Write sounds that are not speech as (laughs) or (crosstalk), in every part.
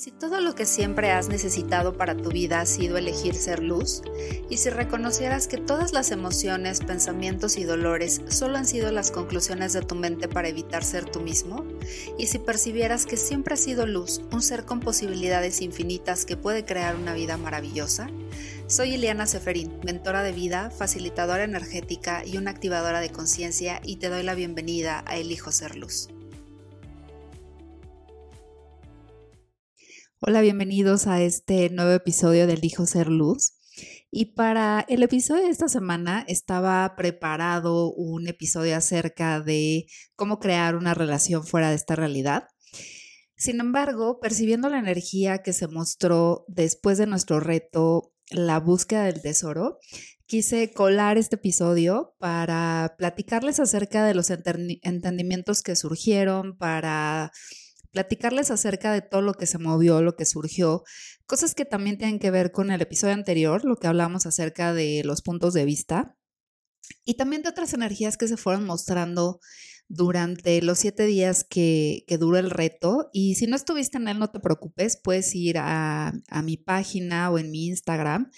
si todo lo que siempre has necesitado para tu vida ha sido elegir ser luz? ¿Y si reconocieras que todas las emociones, pensamientos y dolores solo han sido las conclusiones de tu mente para evitar ser tú mismo? ¿Y si percibieras que siempre has sido luz, un ser con posibilidades infinitas que puede crear una vida maravillosa? Soy Ileana Seferín, mentora de vida, facilitadora energética y una activadora de conciencia y te doy la bienvenida a Elijo Ser Luz. Hola, bienvenidos a este nuevo episodio del Hijo Ser Luz. Y para el episodio de esta semana estaba preparado un episodio acerca de cómo crear una relación fuera de esta realidad. Sin embargo, percibiendo la energía que se mostró después de nuestro reto, la búsqueda del tesoro, quise colar este episodio para platicarles acerca de los entendimientos que surgieron, para platicarles acerca de todo lo que se movió, lo que surgió, cosas que también tienen que ver con el episodio anterior, lo que hablamos acerca de los puntos de vista, y también de otras energías que se fueron mostrando durante los siete días que, que duró el reto. Y si no estuviste en él, no te preocupes, puedes ir a, a mi página o en mi Instagram.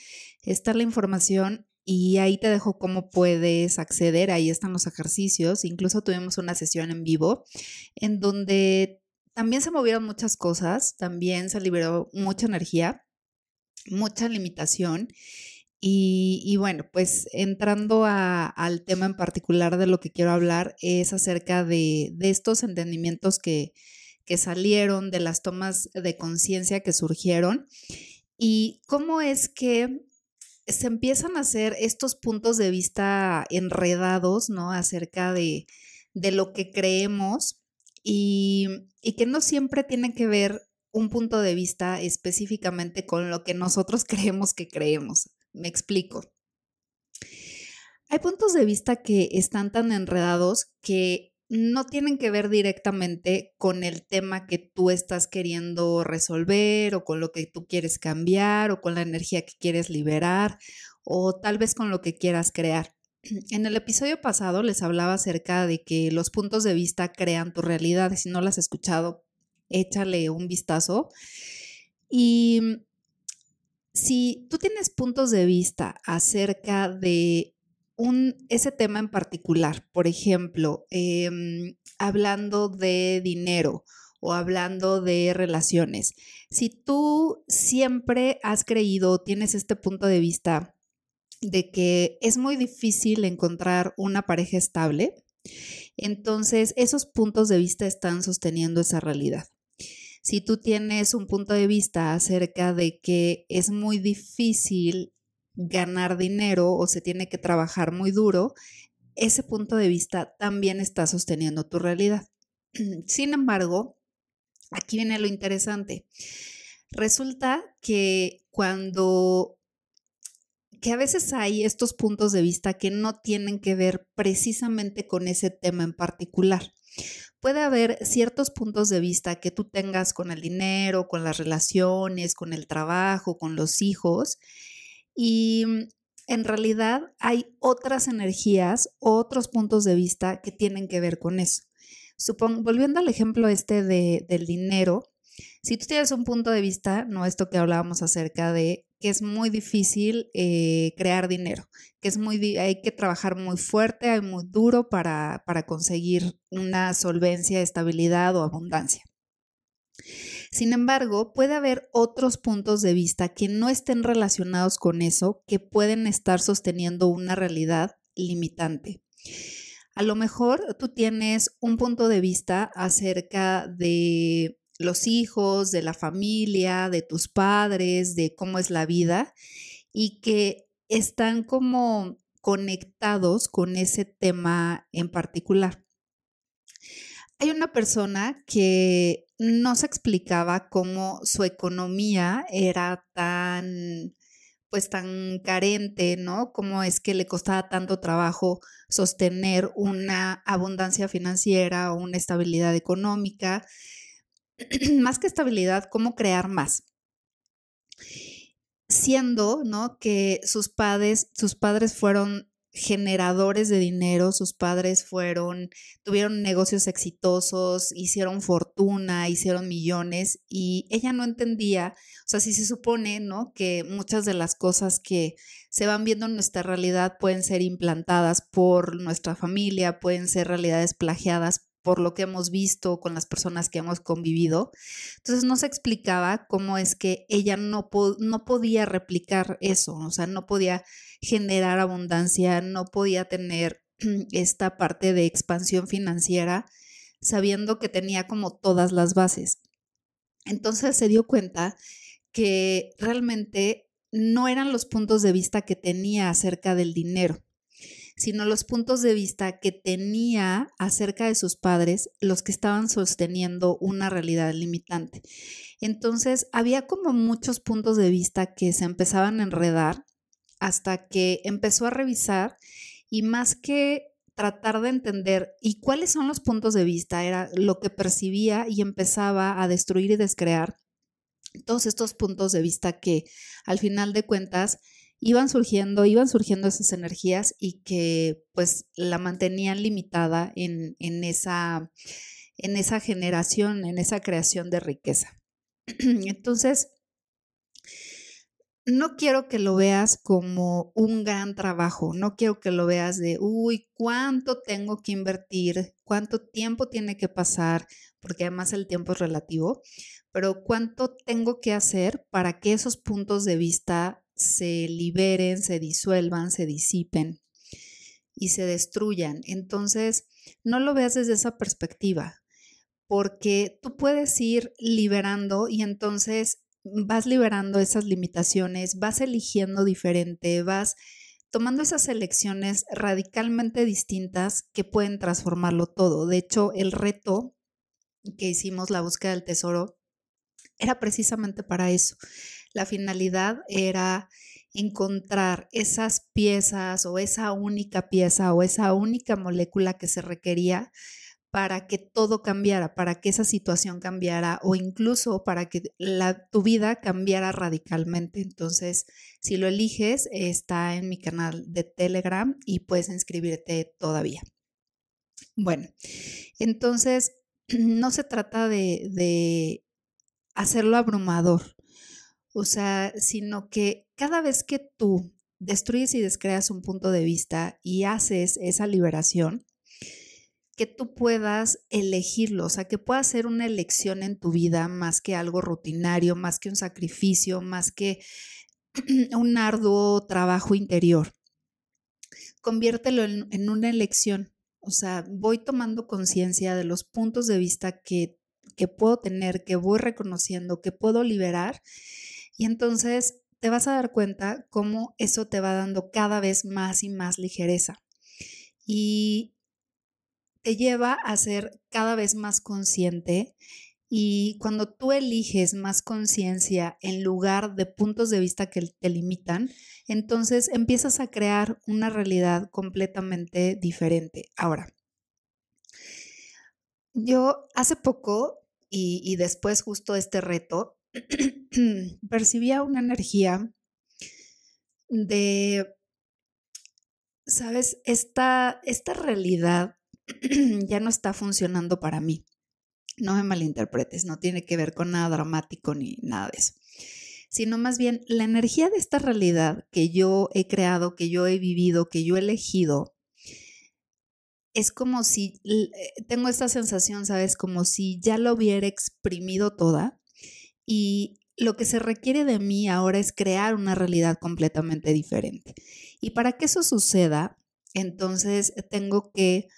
Está la información y ahí te dejo cómo puedes acceder. Ahí están los ejercicios. Incluso tuvimos una sesión en vivo en donde también se movieron muchas cosas, también se liberó mucha energía, mucha limitación. Y, bueno, pues entrando al tema en particular de lo que quiero hablar es acerca de, estos entendimientos que, que salieron, de las tomas de conciencia que surgieron y cómo es que se empiezan a hacer estos puntos de vista enredados, ¿no? Acerca de, de lo que creemos y, que no siempre tiene que ver un punto de vista específicamente con lo que nosotros (laughs) creemos que creemos. Me explico. Hay puntos de vista que están tan enredados que no tienen que ver directamente con el tema que tú estás queriendo resolver o con lo que tú quieres cambiar o con la energía que quieres liberar o tal vez con lo que quieras crear. En el episodio pasado les hablaba acerca de que los puntos de vista crean tu realidad. Si no las has escuchado, échale un vistazo. Y mm, si tú tienes puntos de vista acerca de un, ese tema en particular, por ejemplo, em, hablando de dinero o hablando de relaciones, si tú siempre has creído, tienes este punto de vista de que es muy difícil encontrar una pareja estable, entonces esos puntos de vista están sosteniendo esa realidad. Si tú tienes un punto de vista acerca de que es muy difícil ganar dinero o se tiene que trabajar muy duro, ese punto de vista también está sosteniendo tu realidad. (clears throat) Sin embargo, aquí viene lo interesante. Resulta que cuando que a veces hay estos puntos de vista que no tienen que ver precisamente con ese tema en particular. Puede haber ciertos puntos de vista que tú tengas con el dinero, con las relaciones, con el trabajo, con los hijos, y mm, en realidad hay otras energías, otros puntos de vista que tienen que ver con eso. volviendo al ejemplo este de, del dinero, si tú tienes un punto de vista, no esto que hablábamos acerca de que es muy difícil eh, crear dinero, que es muy, hay que trabajar muy fuerte, hay muy duro para, para conseguir una solvencia, estabilidad o abundancia. Sin embargo, puede haber otros puntos de vista que no estén relacionados con eso, que pueden estar sosteniendo una realidad limitante. A lo mejor tú tienes un punto de vista acerca de los hijos, de la familia, de tus padres, de cómo es la vida y que están como conectados con ese tema en particular. Hay una persona que no se explicaba cómo su economía era tan pues tan carente, ¿no? Cómo es que le costaba tanto trabajo sostener una abundancia financiera o una estabilidad económica (clears throat) más que estabilidad, cómo crear más. Siendo, ¿no? Que sus padres, sus padres fueron generadores de dinero, sus padres fueron, tuvieron negocios exitosos, hicieron fortuna, hicieron millones y ella no entendía, o sea, si se supone, ¿no? Que muchas de las cosas que se van viendo en nuestra realidad pueden ser implantadas por nuestra familia, pueden ser realidades plagiadas por lo que hemos visto con las personas que hemos convivido. Entonces no se explicaba cómo es que ella no, no podía replicar eso, o sea, no podía generar abundancia, no podía tener (clears throat) esta parte de expansión financiera sabiendo que tenía como todas las bases. Entonces se dio cuenta que realmente no eran los puntos de vista que tenía acerca del dinero sino los puntos de vista que tenía acerca de sus padres los que estaban sosteniendo una realidad limitante. Entonces, había como muchos puntos de vista que se empezaban a enredar hasta que empezó a revisar y más que tratar de entender y cuáles son los puntos de vista, era lo que percibía y empezaba a destruir y descrear todos estos puntos de vista que al final de cuentas iban surgiendo, iban surgiendo esas energías y que pues la mantenían limitada en, esa, en esa generación, en esa creación de riqueza. (clears throat) Entonces, no quiero que lo veas como un gran trabajo, no quiero que lo veas de, uy, ¿cuánto tengo que invertir? ¿Cuánto tiempo tiene que pasar? Porque además el tiempo es relativo, pero ¿cuánto tengo que hacer para que esos puntos de vista se liberen, se disuelvan, se disipen y se destruyan. Entonces, no lo veas desde esa perspectiva, porque tú puedes ir liberando y entonces vas liberando esas limitaciones, vas eligiendo diferente, vas tomando esas elecciones radicalmente distintas que pueden transformarlo todo. De hecho, el reto que hicimos, la búsqueda del tesoro, era precisamente para eso. La finalidad era encontrar esas piezas o esa única pieza o esa única molécula que se requería para que todo cambiara, para que esa situación cambiara o incluso para que tu vida cambiara radicalmente. Entonces, si lo eliges, está en mi canal de Telegram y puedes inscribirte todavía. Bueno, entonces (clears throat) no se trata de hacerlo abrumador, o sea, sino que cada vez que tú destruyes y descreas un punto de vista y haces esa liberación, que tú puedas elegirlo, o sea, que pueda ser una elección en tu vida más que algo rutinario, más que un sacrificio, más que (clears throat) un arduo trabajo interior. Conviértelo en, en una elección, o sea, voy tomando conciencia de los puntos de vista que, que puedo tener, que voy reconociendo, que puedo liberar y entonces te vas a dar cuenta cómo eso te va dando cada vez más y más ligereza. Y te lleva a ser cada vez más consciente y cuando tú eliges más conciencia en lugar de puntos de vista que te limitan, entonces empiezas a crear una realidad completamente diferente. Ahora, yo hace poco y, y después justo este reto, (clears throat) percibía una energía de, sabes, esta, esta realidad (clears throat) ya no está funcionando para mí. No me malinterpretes, no tiene que ver con nada dramático ni nada de eso, sino más bien la energía de esta realidad que yo he creado, que yo he vivido, que yo he elegido, es como si, eh, tengo esta sensación, ¿sabes? Como si ya lo hubiera exprimido toda y lo que se requiere de mí ahora es crear una realidad completamente diferente. Y para que eso suceda, entonces tengo que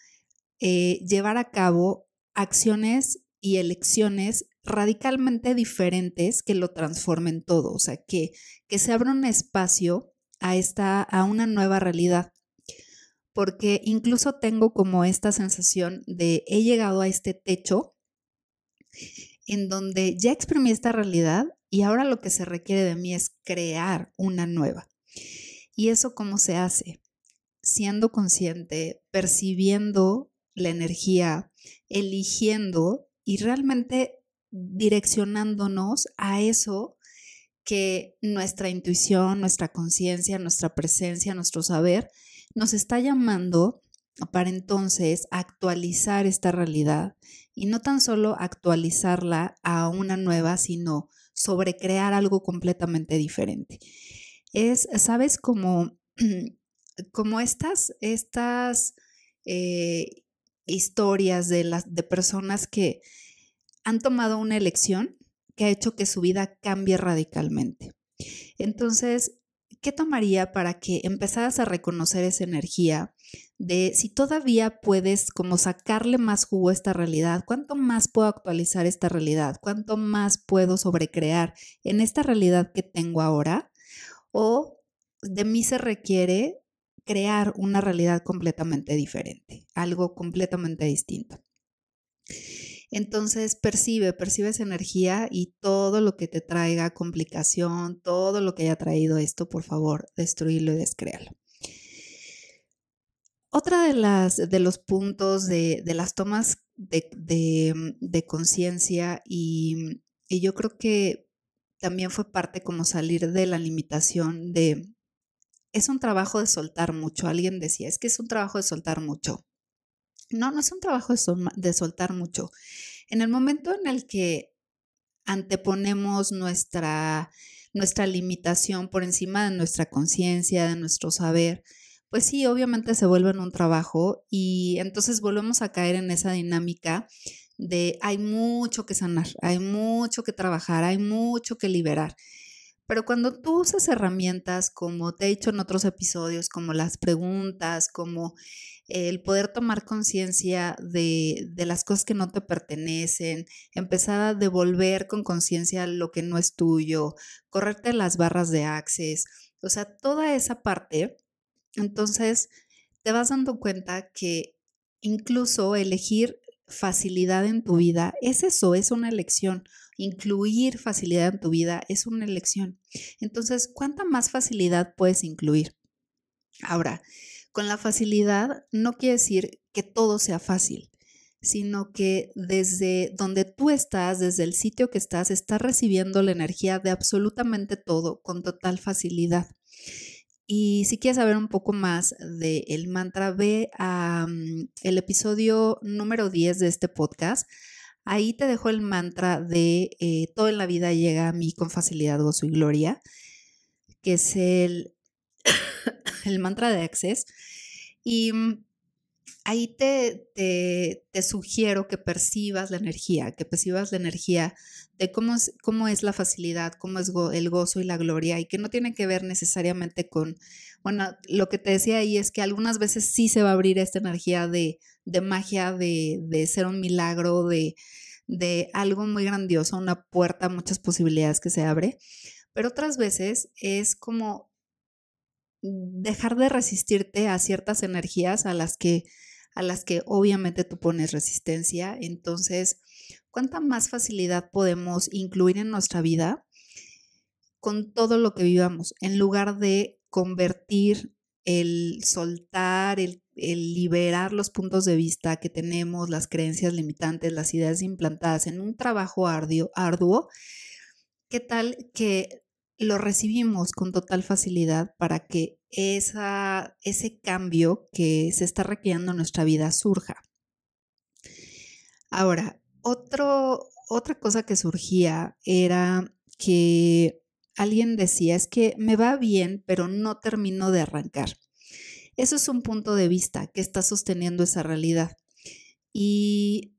eh, llevar a cabo acciones y elecciones radicalmente diferentes que lo transformen todo, o sea, que, que se abra un espacio a, esta, a una nueva realidad. Porque incluso tengo como esta sensación de he llegado a este techo en donde ya exprimí esta realidad y ahora lo que se requiere de mí es crear una nueva. ¿Y eso cómo se hace? Siendo consciente, percibiendo la energía, eligiendo y realmente direccionándonos a eso que nuestra intuición, nuestra conciencia, nuestra presencia, nuestro saber nos está llamando para entonces actualizar esta realidad y no tan solo actualizarla a una nueva, sino sobre crear algo completamente diferente. Es, ¿sabes? Como, (clears throat) como estas, estas eh, historias de, las, de personas que han tomado una elección que ha hecho que su vida cambie radicalmente. Entonces, ¿qué tomaría para que empezaras a reconocer esa energía de si todavía puedes como sacarle más jugo a esta realidad? ¿Cuánto más puedo actualizar esta realidad? ¿Cuánto más puedo sobrecrear en esta realidad que tengo ahora? ¿O de mí se requiere crear una realidad completamente diferente, algo completamente distinto? Entonces percibe, percibe esa energía y todo lo que te traiga complicación, todo lo que haya traído esto, por favor, destruirlo y descréalo. Otra de, las, de los puntos de, las tomas de, conciencia y, y yo creo que también fue parte como salir de la limitación de, es un trabajo de soltar mucho. Alguien decía, es que es un trabajo de soltar mucho. No, no es un trabajo de, soltar mucho. En el momento en el que anteponemos nuestra, nuestra limitación por encima de nuestra conciencia, de nuestro saber, pues sí, obviamente se vuelve en un trabajo y entonces volvemos a caer en esa dinámica de hay mucho que sanar, hay mucho que trabajar, hay mucho que liberar. Pero cuando tú usas herramientas como te he dicho en otros episodios, como las preguntas, como el poder tomar conciencia de, las cosas que no te pertenecen, empezar a devolver con conciencia lo que no es tuyo, correrte las barras de access, o sea, toda esa parte, entonces te vas dando cuenta que incluso elegir facilidad en tu vida es eso, es una elección. Incluir facilidad en tu vida es una elección. Entonces, ¿cuánta más facilidad puedes incluir? Ahora, con la facilidad no quiere decir que todo sea fácil, sino que desde donde tú estás, desde el sitio que estás, estás recibiendo la energía de absolutamente todo con total facilidad. Y si quieres saber un poco más del mantra, ve a mm, el episodio número 10 de este podcast. Ahí te dejo el mantra de eh, todo en la vida llega a mí con facilidad, gozo y gloria, que es el (coughs) el mantra de Access. Y mm, ahí te, te, sugiero que percibas la energía, que percibas la energía de cómo es, cómo es la facilidad, cómo es el gozo y la gloria, y que no tiene que ver necesariamente con, bueno, lo que te decía ahí es que algunas veces sí se va a abrir esta energía de, de magia, de, de ser un milagro, de, de algo muy grandioso, una puerta, muchas posibilidades que se abre, pero otras veces es como dejar de resistirte a ciertas energías a las que a las que obviamente tú pones resistencia. Entonces, ¿cuánta más facilidad podemos incluir en nuestra vida con todo lo que vivamos en lugar de convertir el soltar, el, el, liberar los puntos de vista que tenemos, las creencias limitantes, las ideas implantadas en un trabajo arduo, arduo ¿qué tal que lo recibimos con total facilidad para que esa, ese cambio que se está requiriendo en nuestra vida surja. Ahora, otra cosa que surgía era que alguien decía, es que me va bien, pero no termino de arrancar. Eso es un punto de vista que está sosteniendo esa realidad. Y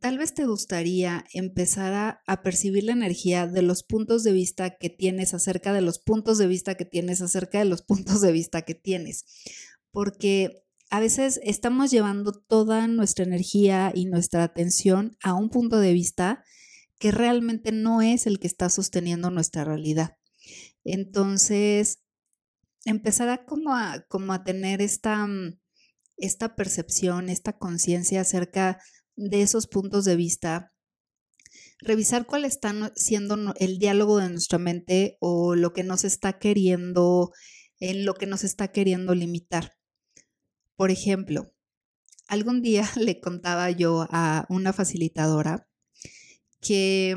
tal vez te gustaría empezar a, percibir la energía de los puntos de vista que tienes acerca de los puntos de vista que tienes acerca de los (laughs) puntos de vista que tienes. Porque a veces estamos llevando toda nuestra energía y nuestra atención a un punto de vista que realmente no es el que está sosteniendo nuestra realidad. Entonces, empezar como a, como a tener esta, esta percepción, esta conciencia acerca de esos puntos de vista, revisar cuál está siendo el diálogo de nuestra mente o lo que nos está queriendo, en lo que nos está queriendo limitar. Por ejemplo, algún día (laughs) le contaba yo a una facilitadora que,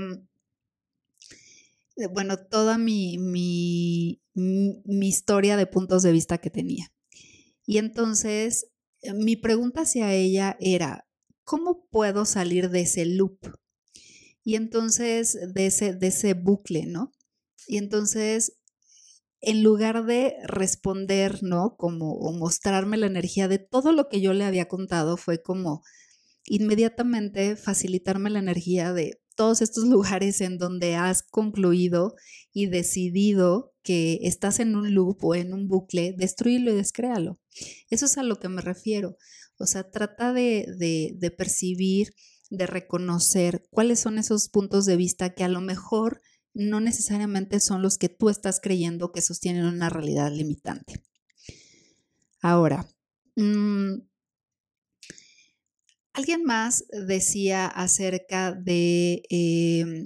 mm, bueno, toda mi, mi, mi historia de puntos de vista que tenía. Y entonces eh, mi pregunta hacia ella era, ¿cómo puedo salir de ese loop? Y entonces, de ese, de ese bucle, ¿no? Y entonces, en lugar de responder, ¿no? Como o mostrarme la energía de todo lo que yo le había contado, fue como inmediatamente facilitarme la energía de todos estos lugares en donde has concluido y decidido que estás en un loop o en un bucle, destruirlo y descréalo. Eso es a lo que me refiero. O sea, trata de, de percibir, de reconocer cuáles son esos puntos de vista que a lo mejor no necesariamente son los que tú estás creyendo que sostienen una realidad limitante. Ahora, mm, alguien más decía acerca de em,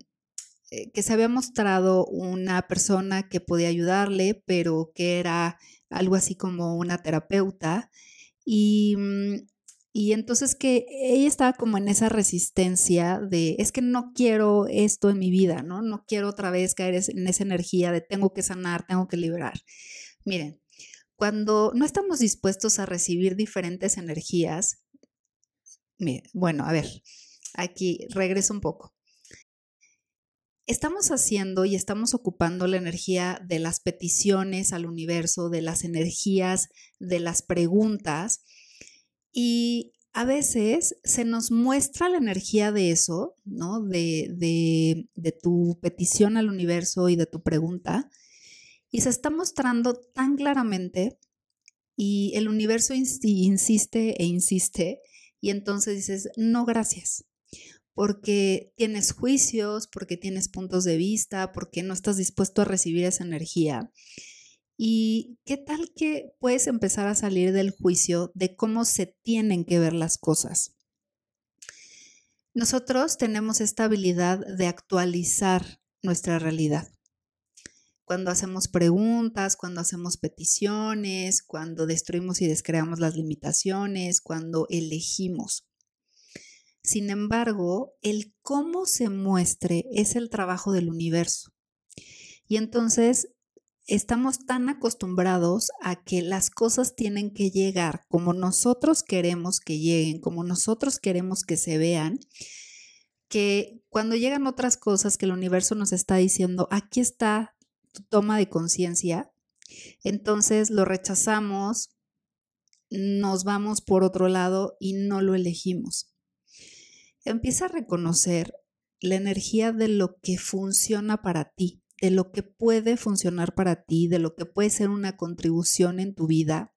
eh, que se había mostrado una persona que podía ayudarle, pero que era algo así como una terapeuta. Y mm, y entonces que ella estaba como en esa resistencia de, es que no quiero esto en mi vida, ¿no? No quiero otra vez caer en esa energía de tengo que sanar, tengo que liberar. Miren, cuando no estamos dispuestos a recibir diferentes energías, bueno, a ver, aquí regreso un poco. Estamos haciendo y estamos ocupando la energía de las peticiones al universo, de las energías, de las preguntas, y a veces se nos muestra la energía de eso, ¿no? De, de, tu petición al universo y de tu pregunta. Y se está mostrando tan claramente y el universo insiste e insiste y entonces dices, no, gracias, porque tienes juicios, porque tienes puntos de vista, porque no estás dispuesto a recibir esa energía. ¿Y qué tal que puedes empezar a salir del juicio de cómo se tienen que ver las cosas? Nosotros tenemos esta habilidad de actualizar nuestra realidad. Cuando hacemos preguntas, cuando hacemos peticiones, cuando destruimos y descreamos las limitaciones, cuando elegimos. Sin embargo, el cómo se muestre es el trabajo del universo. Y entonces estamos tan acostumbrados a que las cosas tienen que llegar como nosotros queremos que lleguen, como nosotros queremos que se vean, que cuando llegan otras cosas que el universo nos está diciendo, aquí está toma de conciencia, entonces lo rechazamos, nos vamos por otro lado y no lo elegimos. Empieza a reconocer la energía de lo que funciona para ti de lo que puede funcionar para ti, de lo que puede ser una contribución en tu vida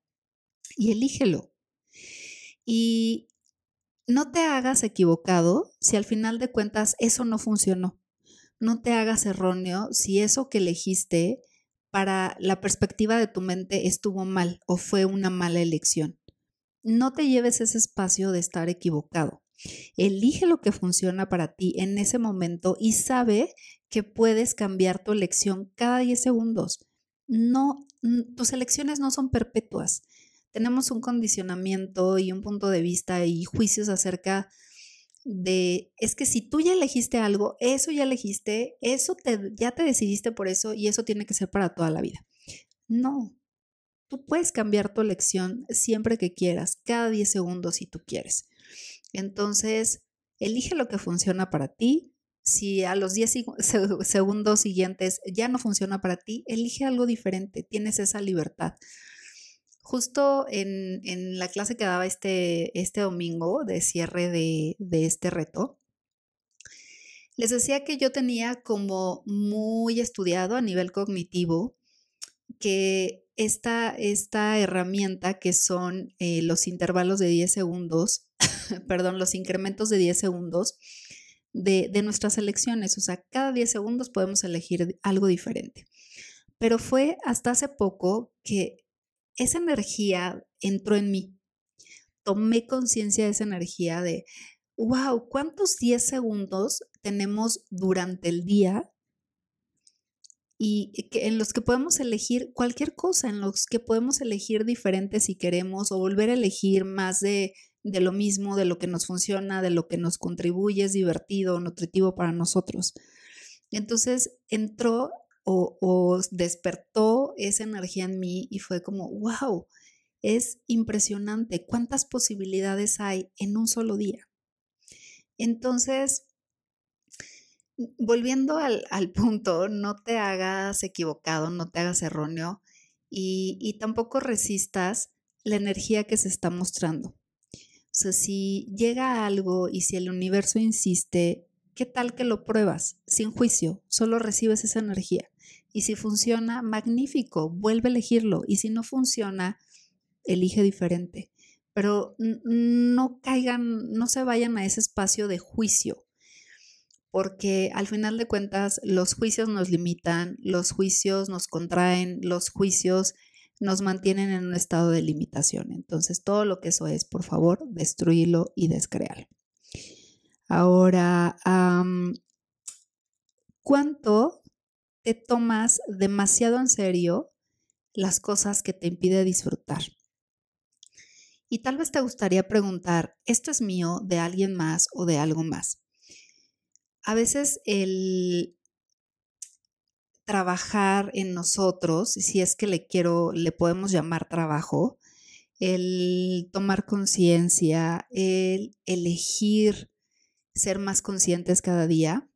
y elígelo. Y no te hagas equivocado si al final de cuentas eso no funcionó. No te hagas erróneo si eso que elegiste para la perspectiva de tu mente estuvo mal o fue una mala elección. No te lleves ese espacio de estar equivocado. Elige lo que funciona para ti en ese momento y sabe que puedes cambiar tu elección cada 10 segundos. No, tus elecciones no son perpetuas. Tenemos un condicionamiento y un punto de vista y juicios acerca de, es que si tú ya elegiste algo, eso ya elegiste, eso te, ya te decidiste por eso y eso tiene que ser para toda la vida. No, tú puedes cambiar tu elección siempre que quieras, cada 10 segundos si tú quieres. Entonces, elige lo que funciona para ti. Si a los 10 segundos siguientes ya no funciona para ti, elige algo diferente, tienes esa libertad. Justo en, la clase que daba este, este domingo de cierre de, de este reto, les decía que yo tenía como muy estudiado a nivel cognitivo que esta, esta herramienta que son eh, los intervalos de 10 segundos, (laughs) perdón, los incrementos de 10 segundos de, de nuestras elecciones. O sea, cada 10 segundos podemos elegir algo diferente. Pero fue hasta hace poco que esa energía entró en mí. Tomé conciencia de esa energía de, wow, ¿cuántos 10 segundos tenemos durante el día y que en los que podemos elegir cualquier cosa, en los que podemos elegir diferentes si queremos o volver a elegir más de, de lo mismo, de lo que nos funciona, de lo que nos contribuye, es divertido, nutritivo para nosotros. Entonces entró o, despertó esa energía en mí y fue como, wow, Es impresionante cuántas posibilidades hay en un solo día. Entonces, volviendo al, punto, no te hagas equivocado, no te hagas erróneo y, y tampoco resistas la energía que se está mostrando. O sea, si llega algo y si el universo insiste, ¿qué tal que lo pruebas sin juicio? Solo recibes esa energía. Y si funciona, magnífico, vuelve a elegirlo. Y si no funciona, elige diferente. Pero no caigan, no se vayan a ese espacio de juicio, porque al final de cuentas los juicios nos limitan, los juicios nos contraen, los juicios nos mantienen en un estado de limitación. Entonces, todo lo que eso es, por favor, destruirlo y descrearlo. Ahora, ¿cuánto te tomas demasiado en serio las cosas que te impide disfrutar? Y tal vez te gustaría preguntar, ¿esto es mío, de alguien más o de algo más? A veces el trabajar en nosotros, si es que le quiero, le podemos llamar trabajo, el tomar conciencia, el elegir ser más conscientes cada día,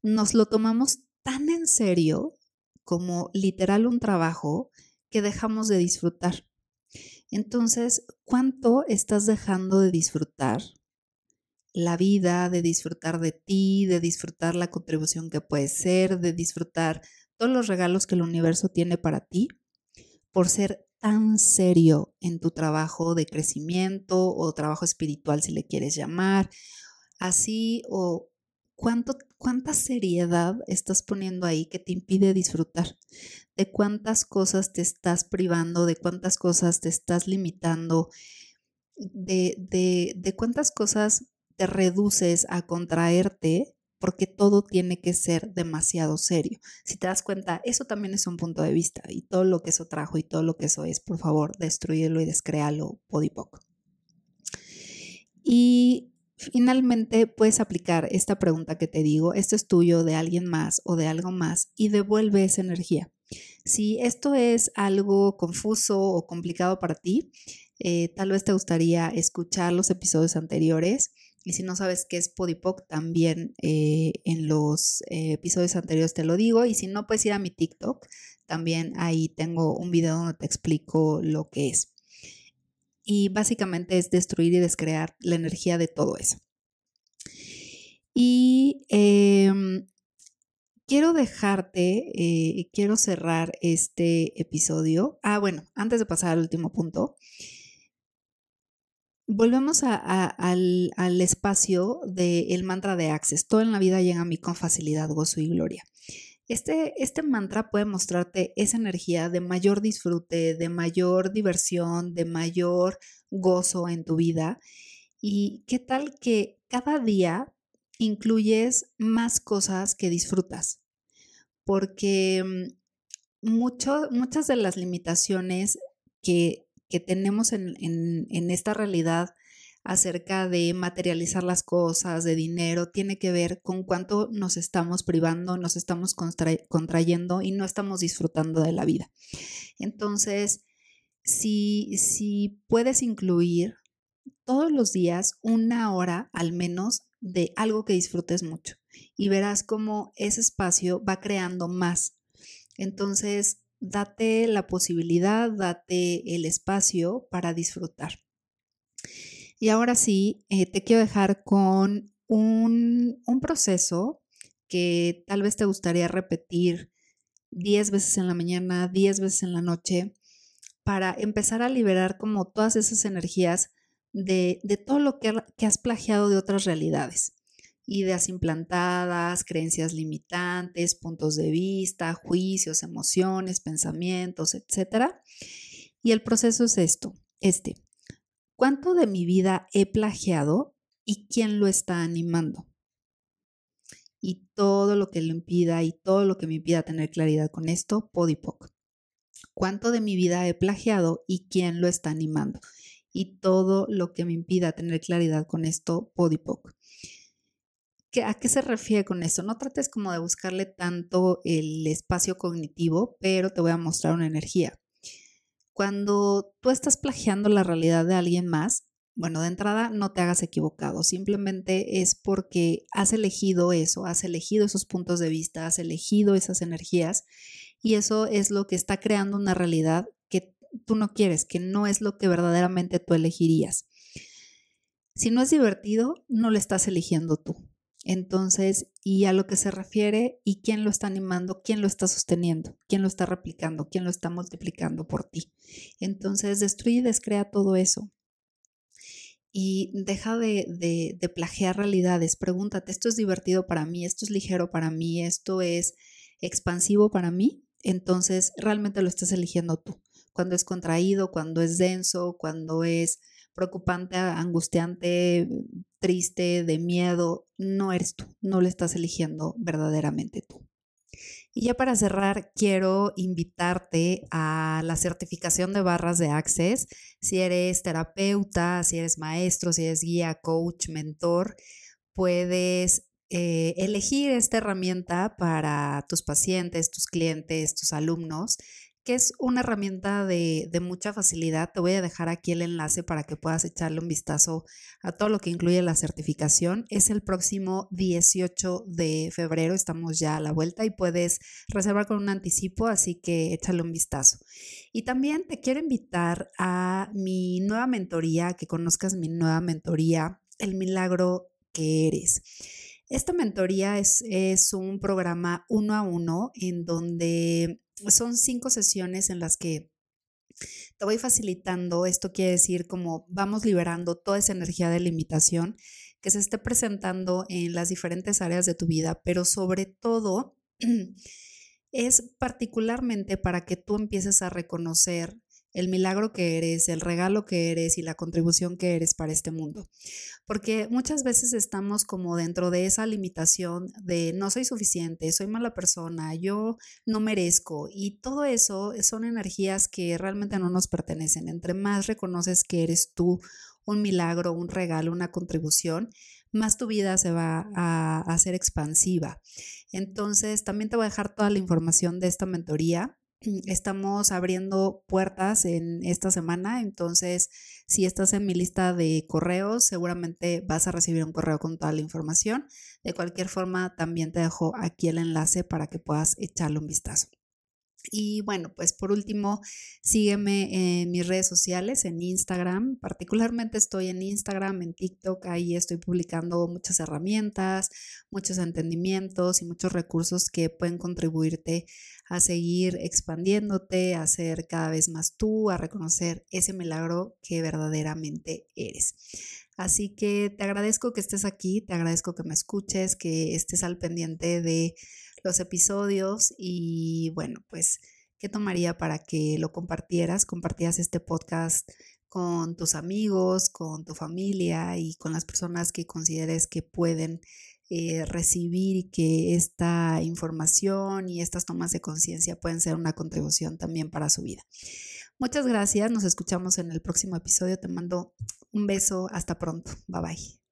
nos lo tomamos tan en serio como literal un trabajo que dejamos de disfrutar. Entonces, ¿cuánto estás dejando de disfrutar la vida, de disfrutar de ti, de disfrutar la contribución que puedes ser, de disfrutar todos los regalos que el universo tiene para ti, por ser tan serio en tu trabajo de crecimiento o trabajo espiritual, si le quieres llamar, así o cuánto, cuánta seriedad estás poniendo ahí que te impide disfrutar, de cuántas cosas te estás privando, de cuántas cosas te estás limitando, de, de, de cuántas cosas te reduces a contraerte porque todo tiene que ser demasiado serio. Si te das cuenta, eso también es un punto de vista y todo lo que eso trajo y todo lo que eso es, por favor, destruyelo y descréalo podipoc. Y finalmente puedes aplicar esta pregunta que te digo, esto es tuyo, de alguien más o de algo más, y devuelve esa energía. Si esto es algo confuso o complicado para ti, eh, tal vez te gustaría escuchar los episodios anteriores y si no sabes qué es Podipoc, también eh, en los eh, episodios anteriores te lo digo. Y si no, puedes ir a mi TikTok. También ahí tengo un video donde te explico lo que es. Y básicamente es destruir y descrear la energía de todo eso. Y em, quiero dejarte, eh, quiero cerrar este episodio. Ah, bueno, antes de pasar al último punto, Volvemos al, espacio del mantra de Access. Todo en la vida llega a mí con facilidad, gozo y gloria. Este, este mantra puede mostrarte esa energía de mayor disfrute, de mayor diversión, de mayor gozo en tu vida. ¿Y qué tal que cada día incluyes más cosas que disfrutas? Porque mm, muchas de las limitaciones que que tenemos en, esta realidad acerca de materializar las cosas, de dinero, tiene que ver con cuánto nos estamos privando, nos estamos contrayendo y no estamos disfrutando de la vida. Entonces, si, si puedes incluir todos los días una hora al menos de algo que disfrutes mucho y verás cómo ese espacio va creando más. Entonces, date la posibilidad, date el espacio para disfrutar. Y ahora sí, eh, te quiero dejar con un, un proceso que tal vez te gustaría repetir 10 veces en la mañana, 10 veces en la noche, para empezar a liberar como todas esas energías de, de todo lo que, que has plagiado de otras realidades ideas implantadas, creencias limitantes, puntos de vista, juicios, emociones, pensamientos, etc. Y el proceso es esto, este. ¿Cuánto de mi vida he plagiado y quién lo está animando? Y todo lo que lo impida y todo lo que me impida tener claridad con esto, podipoc. ¿Cuánto de mi vida he plagiado y quién lo está animando? Y todo lo que me impida tener claridad con esto, podipoc. ¿A qué se refiere con esto? No trates como de buscarle tanto el espacio cognitivo, pero te voy a mostrar una energía. Cuando tú estás plagiando la realidad de alguien más, bueno, de entrada no te hagas equivocado, simplemente es porque has elegido eso, has elegido esos puntos de vista, has elegido esas energías y eso es lo que está creando una realidad que tú no quieres, que no es lo que verdaderamente tú elegirías. Si no es divertido, no lo estás eligiendo tú. Entonces, y a lo que se refiere y quién lo está animando, quién lo está sosteniendo, quién lo está replicando, quién lo está multiplicando por ti. Entonces, destruye y descrea todo eso y deja de, de, plagiar realidades. Pregúntate, ¿esto es divertido para mí? ¿Esto es ligero para mí? ¿Esto es expansivo para mí? Entonces, realmente lo estás eligiendo tú. Cuando es contraído, cuando es denso, cuando es preocupante, angustiante, triste, de miedo, no eres tú, no lo estás eligiendo verdaderamente tú. Y ya para cerrar, quiero invitarte a la certificación de barras de Access. Si eres terapeuta, si eres maestro, si eres guía, coach, mentor, puedes eh, elegir esta herramienta para tus pacientes, tus clientes, tus alumnos que es una herramienta de, mucha facilidad. Te voy a dejar aquí el enlace para que puedas echarle un vistazo a todo lo que incluye la certificación. Es el próximo 18 de febrero, estamos ya a la vuelta y puedes reservar con un anticipo, así que échale un vistazo. Y también te quiero invitar a mi nueva mentoría, que conozcas mi nueva mentoría, El Milagro que Eres. Esta mentoría es, es un programa uno a uno en donde son cinco sesiones en las que te voy facilitando. Esto quiere decir como vamos liberando toda esa energía de limitación que se esté presentando en las diferentes áreas de tu vida, pero sobre todo (clears throat) es particularmente para que tú empieces a reconocer el milagro que eres, el regalo que eres y la contribución que eres para este mundo. Porque muchas veces estamos como dentro de esa limitación de no soy suficiente, soy mala persona, yo no merezco y todo eso son energías que realmente no nos pertenecen. Entre más reconoces que eres tú un milagro, un regalo, una contribución, más tu vida se va a hacer expansiva. Entonces, también te voy a dejar toda la información de esta mentoría Estamos abriendo puertas en esta semana, entonces si estás en mi lista de correos, seguramente vas a recibir un correo con toda la información. De cualquier forma, también te dejo aquí el enlace para que puedas echarle un vistazo. Y bueno, pues por último, sígueme en mis redes sociales, en Instagram. Particularmente estoy en Instagram, en TikTok. Ahí estoy publicando muchas herramientas, muchos entendimientos y muchos recursos que pueden contribuirte a seguir expandiéndote, a ser cada vez más tú, a reconocer ese milagro que verdaderamente eres. Así que te agradezco que estés aquí, te agradezco que me escuches, que estés al pendiente de los episodios y bueno, pues, ¿qué tomaría para que lo compartieras? Compartías este podcast con tus amigos, con tu familia y con las personas que consideres que pueden eh, recibir que esta información y estas tomas de conciencia pueden ser una contribución también para su vida. Muchas gracias, nos escuchamos en el próximo episodio, te mando un beso, hasta pronto, bye bye.